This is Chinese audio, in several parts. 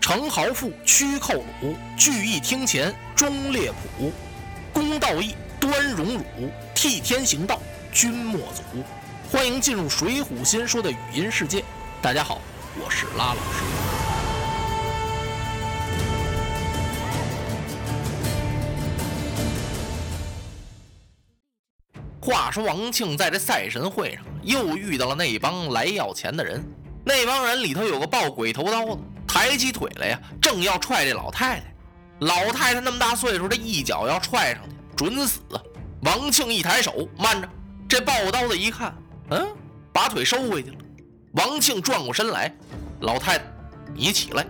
程豪富，屈寇鲁，聚义厅前，忠烈谱，公道义，端荣辱，替天行道，君莫阻。欢迎进入《水浒新说》的语音世界。大家好，我是拉老师。说王庆在这赛神会上又遇到了那帮来要钱的人，那帮人里头有个抱鬼头刀的。抬起腿来呀，正要踹这老太太。老太太那么大岁数，这一脚要踹上去，准死！王庆一抬手，慢着，这抱刀的一看，嗯，把腿收回去了。王庆转过身来，老太太，你起来。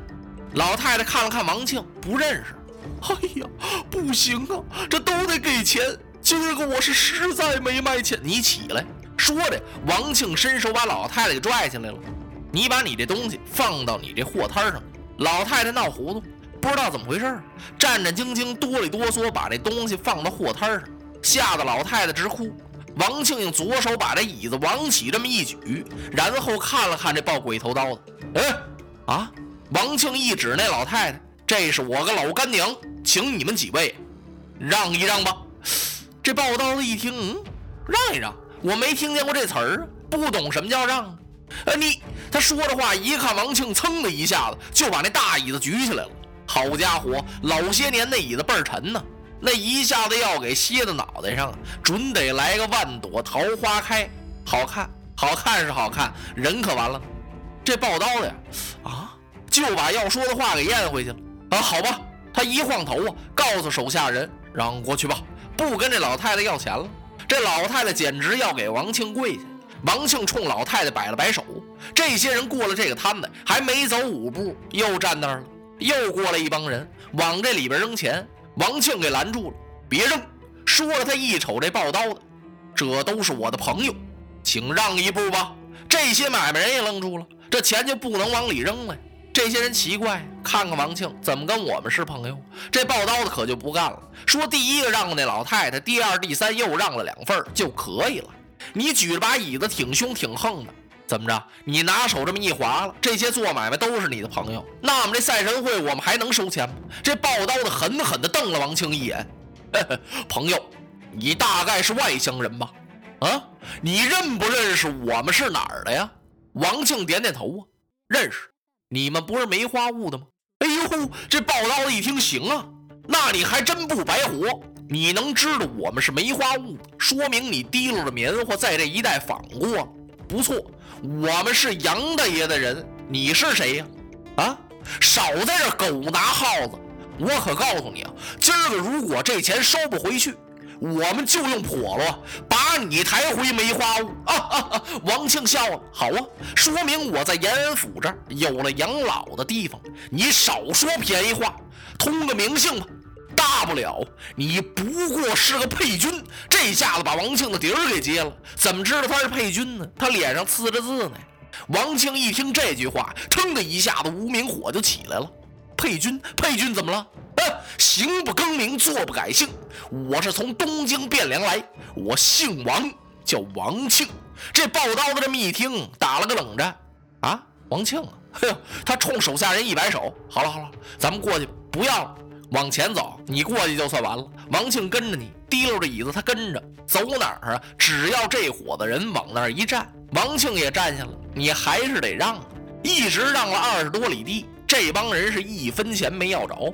老太太看了看王庆，不认识。哎呀，不行啊，这都得给钱。今儿个我是实在没卖钱。你起来。说着，王庆伸手把老太太给拽下来了。你把你这东西放到你这货摊上，老太太闹糊涂，不知道怎么回事战战兢兢、哆里哆嗦把这东西放到货摊上，吓得老太太直哭。王庆用左手把这椅子往起这么一举，然后看了看这抱鬼头刀的，哎，啊！王庆一指那老太太，这是我个老干娘，请你们几位让一让吧。这抱刀子一听，嗯，让一让，我没听见过这词儿，不懂什么叫让。呃，你他说着话，一看王庆，噌的一下子就把那大椅子举起来了。好家伙，老些年那椅子倍儿沉呢，那一下子要给歇到脑袋上，准得来个万朵桃花开。好看，好看是好看，人可完了。这抱刀的呀，啊，就把要说的话给咽回去了。啊，好吧，他一晃头啊，告诉手下人让过去吧，不跟这老太太要钱了。这老太太简直要给王庆跪下。王庆冲老太太摆了摆手，这些人过了这个摊子，还没走五步，又站那儿了。又过来一帮人，往这里边扔钱。王庆给拦住了，别扔！说了，他一瞅这抱刀的，这都是我的朋友，请让一步吧。这些买卖人也愣住了，这钱就不能往里扔了。这些人奇怪，看看王庆怎么跟我们是朋友。这抱刀的可就不干了，说第一个让过那老太太，第二、第三又让了两份就可以了。你举着把椅子挺凶挺横的，怎么着？你拿手这么一划了，这些做买卖都是你的朋友，那我们这赛神会我们还能收钱吗？这抱刀的狠狠地瞪了王庆一眼，朋友，你大概是外乡人吧？啊，你认不认识我们是哪儿的呀？王庆点点头啊，认识。你们不是梅花坞的吗？哎呦，这抱刀的一听，行啊，那你还真不白活。你能知道我们是梅花坞，说明你提溜着棉花在这一带访过，不错。我们是杨大爷的人，你是谁呀？啊，少在这狗拿耗子！我可告诉你啊，今儿个如果这钱收不回去，我们就用笸箩把你抬回梅花坞！啊！王庆笑了，好啊，说明我在延安府这儿有了养老的地方。你少说便宜话，通个名姓吧。大不了你不过是个配军，这下子把王庆的底儿给揭了。怎么知道他是配军呢？他脸上刺着字呢。王庆一听这句话，腾的一下子无名火就起来了。配军，配军怎么了？行不更名，坐不改姓。我是从东京汴梁来，我姓王，叫王庆。这抱刀的这么一听，打了个冷战。啊，王庆啊，嘿呦，他冲手下人一摆手，好了好了，咱们过去，不要。往前走，你过去就算完了。王庆跟着你，提溜着椅子，他跟着走哪儿啊？只要这伙子人往那儿一站，王庆也站下了。你还是得让，一直让了二十多里地，这帮人是一分钱没要着。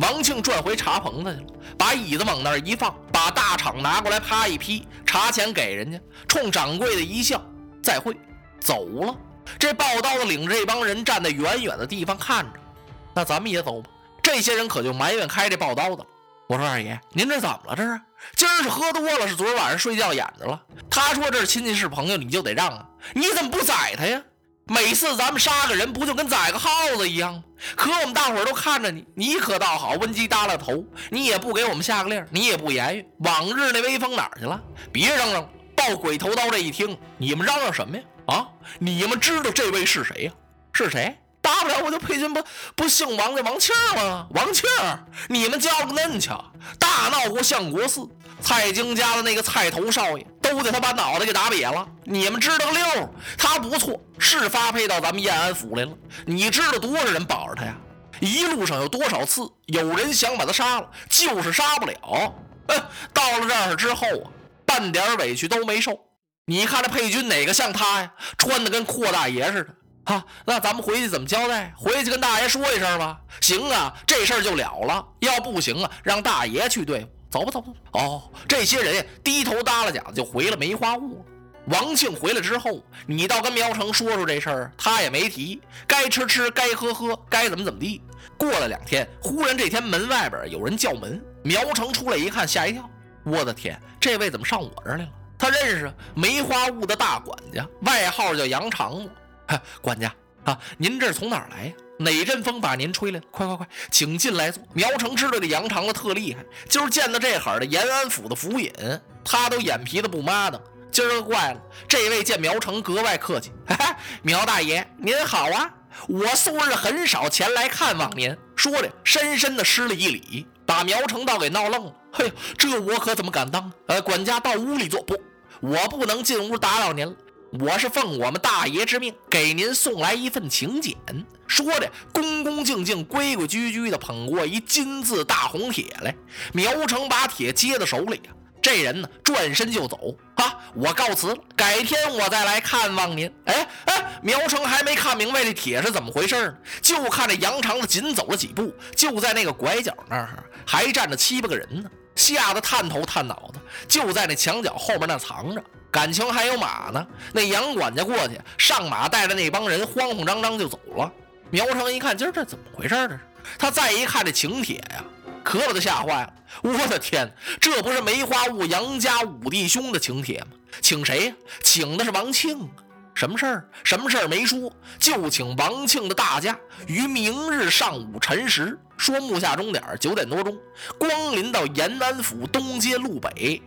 王庆转回茶棚子去了，把椅子往那儿一放，把大厂拿过来，啪一劈，茶钱给人家，冲掌柜的一笑，再会，走了。这抱刀的领着这帮人站在远远的地方看着，那咱们也走吧。这些人可就埋怨开这抱刀的了。我说二爷，您这怎么了？这是今儿是喝多了，是昨儿晚上睡觉演着了？他说这是亲戚是朋友，你就得让啊？你怎么不宰他呀？每次咱们杀个人，不就跟宰个耗子一样吗？可我们大伙都看着你，你可倒好，温鸡耷拉头，你也不给我们下个令，你也不言语。往日那威风哪儿去了？别嚷嚷！抱鬼头刀这一听，你们嚷嚷什么呀？啊？你们知道这位是谁呀？是谁？大不了我就配军不不姓王的王庆吗？王庆，你们叫个嫩瞧，大闹过相国寺，蔡京家的那个蔡头少爷都得他把脑袋给打瘪了。你们知道个溜？他不错，是发配到咱们延安府来了。你知道多少人保着他呀？一路上有多少次有人想把他杀了，就是杀不了。嗯，到了这儿之后啊，半点委屈都没受。你看这佩君哪个像他呀？穿的跟阔大爷似的。啊，那咱们回去怎么交代？回去跟大爷说一声吧。行啊，这事儿就了了。要不行啊，让大爷去对付。走吧，走吧。哦，这些人低头耷拉脚就回了梅花坞。王庆回来之后，你倒跟苗成说说这事儿，他也没提。该吃吃，该喝喝，该怎么怎么地。过了两天，忽然这天门外边有人叫门。苗成出来一看，吓一跳。我的天，这位怎么上我这儿来了？他认识梅花坞的大管家，外号叫杨长子。管家啊，您这是从哪儿来呀？哪阵风把您吹来了？快快快，请进来坐。苗成知道这杨长子特厉害，今儿见到这会儿的延安府的府尹，他都眼皮子不抹的。今儿个怪了，这位见苗成格外客气。哈哈苗大爷您好啊，我素日很少前来看望您。说着，深深的施了一礼，把苗成倒给闹愣了。嘿，这我可怎么敢当？呃，管家到屋里坐。不，我不能进屋打扰您了。我是奉我们大爷之命，给您送来一份请柬。说着，恭恭敬敬、规规矩矩地捧过一金字大红帖来。苗成把帖接到手里，这人呢，转身就走啊！我告辞了，改天我再来看望您。哎哎，苗成还没看明白这帖是怎么回事呢，就看这杨长子紧走了几步，就在那个拐角那儿还站着七八个人呢，吓得探头探脑的，就在那墙角后面那藏着。感情还有马呢，那杨管家过去上马，带着那帮人慌慌张张就走了。苗成一看，今儿这怎么回事？这是他再一看这请帖呀，可把他吓坏了。我的天，这不是梅花坞杨家五弟兄的请帖吗？请谁呀？请的是王庆。什么事儿？什么事儿没说，就请王庆的大驾于明日上午辰时，说木下钟点九点多钟，光临到延安府东街路北。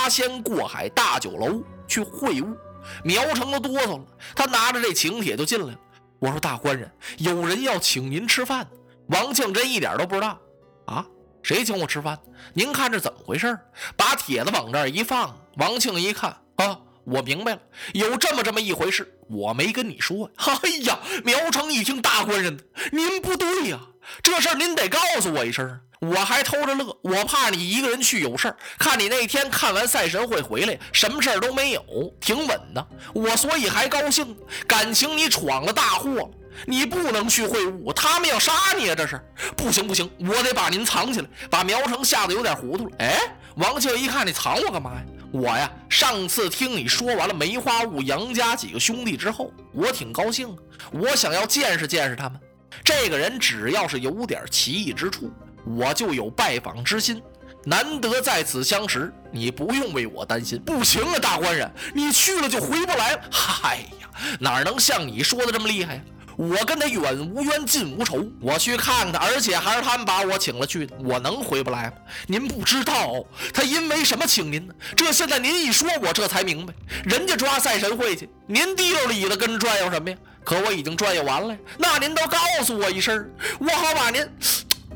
八仙过海大酒楼去会晤，苗成都哆嗦了。他拿着这请帖就进来了。我说：“大官人，有人要请您吃饭。”王庆真一点都不知道啊，谁请我吃饭？您看这怎么回事？把帖子往这一放，王庆一看啊，我明白了，有这么这么一回事，我没跟你说。哎呀，苗成一听，大官人，您不对呀，这事儿您得告诉我一声。我还偷着乐，我怕你一个人去有事儿。看你那天看完赛神会回来，什么事儿都没有，挺稳的。我所以还高兴。感情你闯了大祸，你不能去会晤，他们要杀你啊！这是不行不行，我得把您藏起来。把苗成吓得有点糊涂了。哎，王庆一看你藏我干嘛呀？我呀，上次听你说完了梅花坞杨家几个兄弟之后，我挺高兴，我想要见识见识他们。这个人只要是有点奇异之处。我就有拜访之心，难得在此相识，你不用为我担心。不行啊，大官人，你去了就回不来了。嗨呀，哪能像你说的这么厉害呀？我跟他远无冤，近无仇，我去看他，而且还是他们把我请了去的，我能回不来吗？您不知道他因为什么请您呢？这现在您一说，我这才明白，人家抓赛神会去，您滴溜里的跟着转悠什么呀？可我已经转悠完了，那您都告诉我一声，我好把您。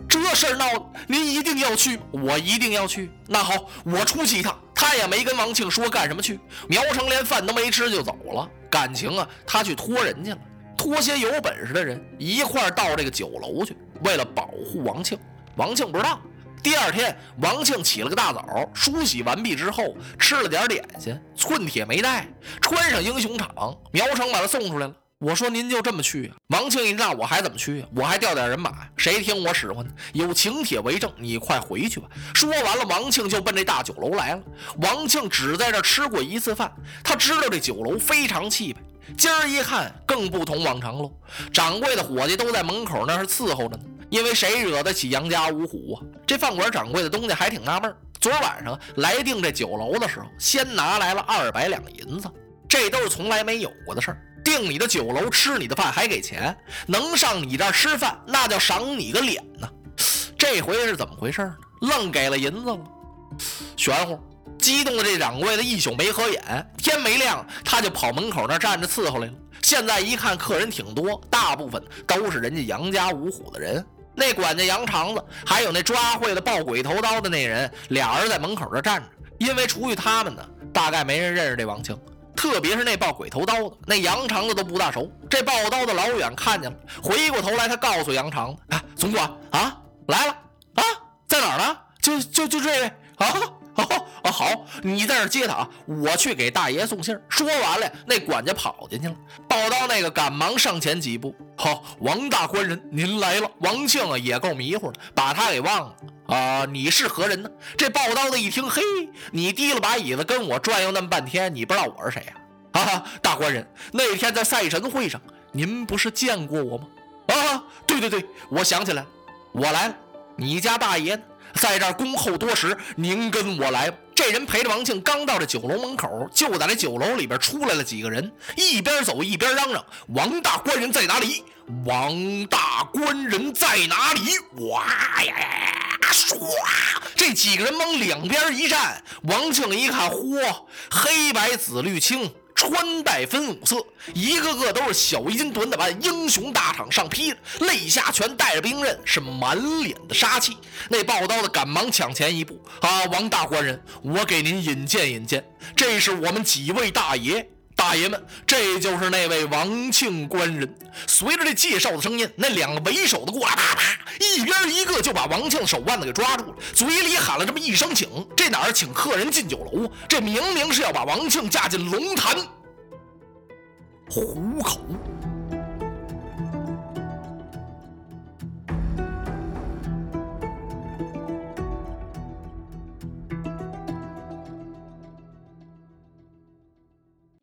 这事儿闹，您一定要去，我一定要去。那好，我出去一趟。他也没跟王庆说干什么去。苗成连饭都没吃就走了。感情啊，他去托人去了，托些有本事的人一块儿到这个酒楼去，为了保护王庆。王庆不知道。第二天，王庆起了个大早，梳洗完毕之后，吃了点点心，寸铁没带，穿上英雄场，苗成把他送出来了。我说您就这么去啊？王庆一那我还怎么去啊？我还调点人马，谁听我使唤呢？有请帖为证，你快回去吧。说完了，王庆就奔这大酒楼来了。王庆只在这吃过一次饭，他知道这酒楼非常气派。今儿一看，更不同往常喽。掌柜的伙计都在门口那是伺候着呢，因为谁惹得起杨家五虎啊？这饭馆掌柜的东家还挺纳闷，昨晚上来订这酒楼的时候，先拿来了二百两银子，这都是从来没有过的事儿。订你的酒楼，吃你的饭还给钱，能上你这儿吃饭，那叫赏你个脸呢。这回是怎么回事呢？愣给了银子了，玄乎！激动的这掌柜的一宿没合眼，天没亮他就跑门口那站着伺候来了。现在一看客人挺多，大部分都是人家杨家五虎的人。那管家杨长子，还有那抓会的抱鬼头刀的那人，俩人在门口这站着。因为除去他们呢，大概没人认识这王庆，特别是那抱鬼头刀的，那杨长子都不大熟。这抱刀的老远看见了，回过头来，他告诉杨长子：“啊，总管啊，来了啊，在哪儿呢？就就就这位啊。”哦哦好，你在这接他啊，我去给大爷送信说完了，那管家跑进去了。报刀那个赶忙上前几步，好，王大官人您来了。王庆啊也够迷糊的，把他给忘了啊。你是何人呢？这报刀的一听，嘿，你提了把椅子跟我转悠那么半天，你不知道我是谁呀？啊，大官人，那天在赛神会上，您不是见过我吗？啊，对对对，我想起来了，我来了。你家大爷呢？在这儿恭候多时，您跟我来。这人陪着王庆刚到这酒楼门口，就在这酒楼里边出来了几个人，一边走一边嚷嚷：“王大官人在哪里？王大官人在哪里？”哇呀呀！唰，这几个人往两边一站，王庆一看，嚯，黑白紫绿青。穿戴分五色，一个个都是小衣襟短打扮，英雄大场上披着，肋下全带着兵刃，是满脸的杀气。那抱刀的赶忙抢前一步：“啊，王大官人，我给您引荐引荐，这是我们几位大爷。”大爷们，这就是那位王庆官人。随着这介绍的声音，那两个为首的过来，啪啪，一边一个就把王庆手腕子给抓住了，嘴里喊了这么一声请。这哪儿请客人进酒楼啊？这明明是要把王庆架进龙潭虎口。